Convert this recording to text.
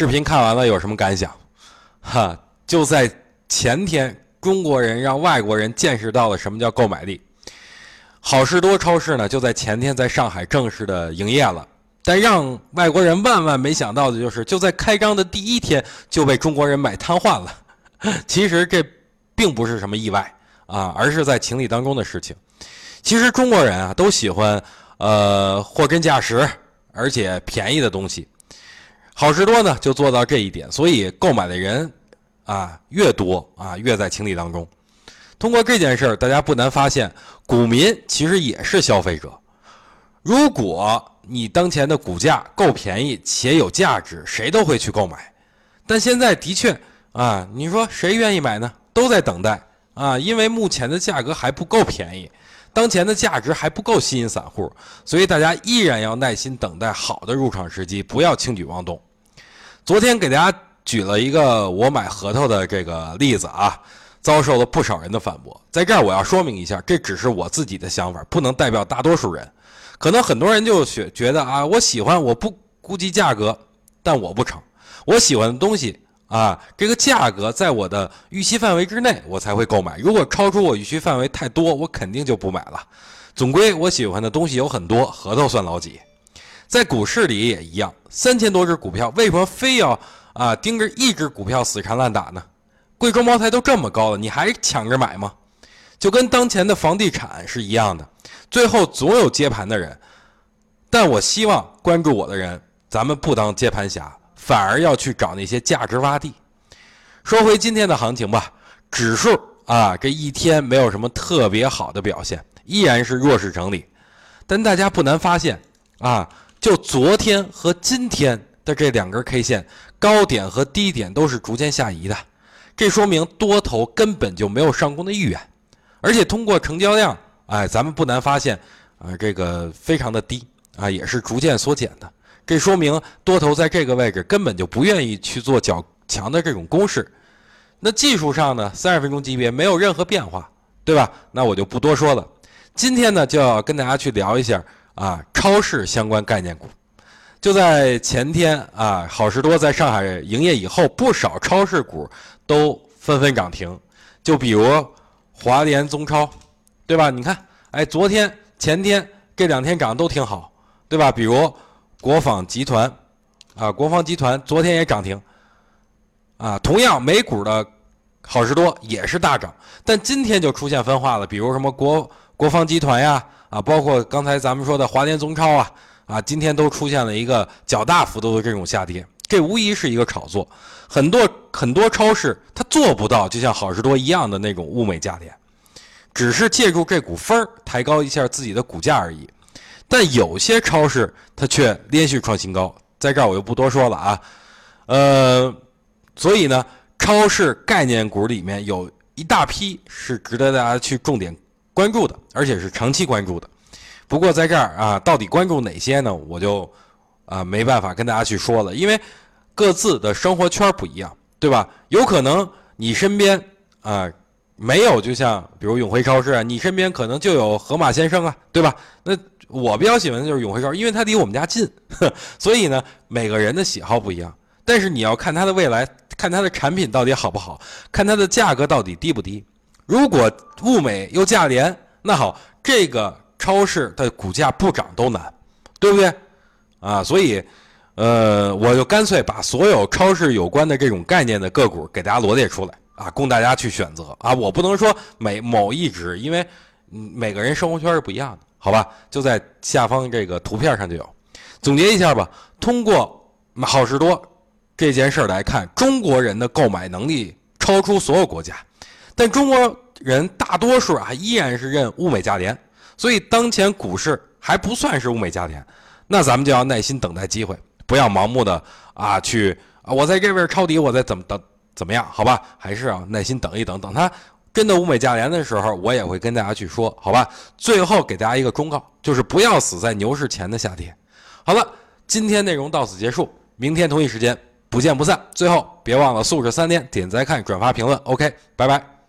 视频看完了有什么感想？哈，就在前天，中国人让外国人见识到了什么叫购买力。好事多超市呢，就在前天在上海正式的营业了。但让外国人万万没想到的就是，就在开张的第一天就被中国人买瘫痪了。其实这并不是什么意外啊，而是在情理当中的事情。其实中国人啊都喜欢呃货真价实而且便宜的东西。好事多呢就做到这一点，所以购买的人啊越多啊越在情理当中。通过这件事儿，大家不难发现，股民其实也是消费者。如果你当前的股价够便宜且有价值，谁都会去购买。但现在的确啊，你说谁愿意买呢？都在等待啊，因为目前的价格还不够便宜，当前的价值还不够吸引散户，所以大家依然要耐心等待好的入场时机，不要轻举妄动。昨天给大家举了一个我买核桃的这个例子啊，遭受了不少人的反驳。在这儿我要说明一下，这只是我自己的想法，不能代表大多数人。可能很多人就觉觉得啊，我喜欢我不估计价格，但我不成，我喜欢的东西啊，这个价格在我的预期范围之内，我才会购买。如果超出我预期范围太多，我肯定就不买了。总归我喜欢的东西有很多，核桃算老几。在股市里也一样，三千多只股票，为什么非要啊盯着一只股票死缠烂打呢？贵州茅台都这么高了，你还抢着买吗？就跟当前的房地产是一样的，最后总有接盘的人。但我希望关注我的人，咱们不当接盘侠，反而要去找那些价值洼地。说回今天的行情吧，指数啊这一天没有什么特别好的表现，依然是弱势整理。但大家不难发现啊。就昨天和今天的这两根 K 线，高点和低点都是逐渐下移的，这说明多头根本就没有上攻的意愿，而且通过成交量，哎，咱们不难发现，啊，这个非常的低啊，也是逐渐缩减的，这说明多头在这个位置根本就不愿意去做较强的这种攻势。那技术上呢，三十分钟级别没有任何变化，对吧？那我就不多说了。今天呢，就要跟大家去聊一下。啊，超市相关概念股，就在前天啊，好事多在上海营业以后，不少超市股都纷纷涨停。就比如华联中超，对吧？你看，哎，昨天、前天这两天涨都挺好，对吧？比如国纺集团，啊，国防集团昨天也涨停。啊，同样美股的好事多也是大涨，但今天就出现分化了，比如什么国国防集团呀。啊，包括刚才咱们说的华联中超啊，啊，今天都出现了一个较大幅度的这种下跌，这无疑是一个炒作。很多很多超市它做不到，就像好事多一样的那种物美价廉，只是借助这股风儿抬高一下自己的股价而已。但有些超市它却连续创新高，在这儿我就不多说了啊。呃，所以呢，超市概念股里面有一大批是值得大家去重点。关注的，而且是长期关注的。不过在这儿啊，到底关注哪些呢？我就啊没办法跟大家去说了，因为各自的生活圈不一样，对吧？有可能你身边啊没有，就像比如永辉超市啊，你身边可能就有盒马先生啊，对吧？那我比较喜欢的就是永辉超市，因为它离我们家近，所以呢，每个人的喜好不一样。但是你要看它的未来，看它的产品到底好不好，看它的价格到底低不低。如果物美又价廉，那好，这个超市的股价不涨都难，对不对？啊，所以，呃，我就干脆把所有超市有关的这种概念的个股给大家罗列出来啊，供大家去选择啊。我不能说每某一只，因为每个人生活圈是不一样的，好吧？就在下方这个图片上就有。总结一下吧，通过好事多这件事来看，中国人的购买能力超出所有国家。但中国人大多数啊依然是认物美价廉，所以当前股市还不算是物美价廉，那咱们就要耐心等待机会，不要盲目的啊去啊我在这边抄底，我再怎么等怎么样？好吧，还是要耐心等一等，等它真的物美价廉的时候，我也会跟大家去说，好吧？最后给大家一个忠告，就是不要死在牛市前的下跌。好了，今天内容到此结束，明天同一时间不见不散。最后别忘了素质三连，点赞、看、转发、评论，OK，拜拜。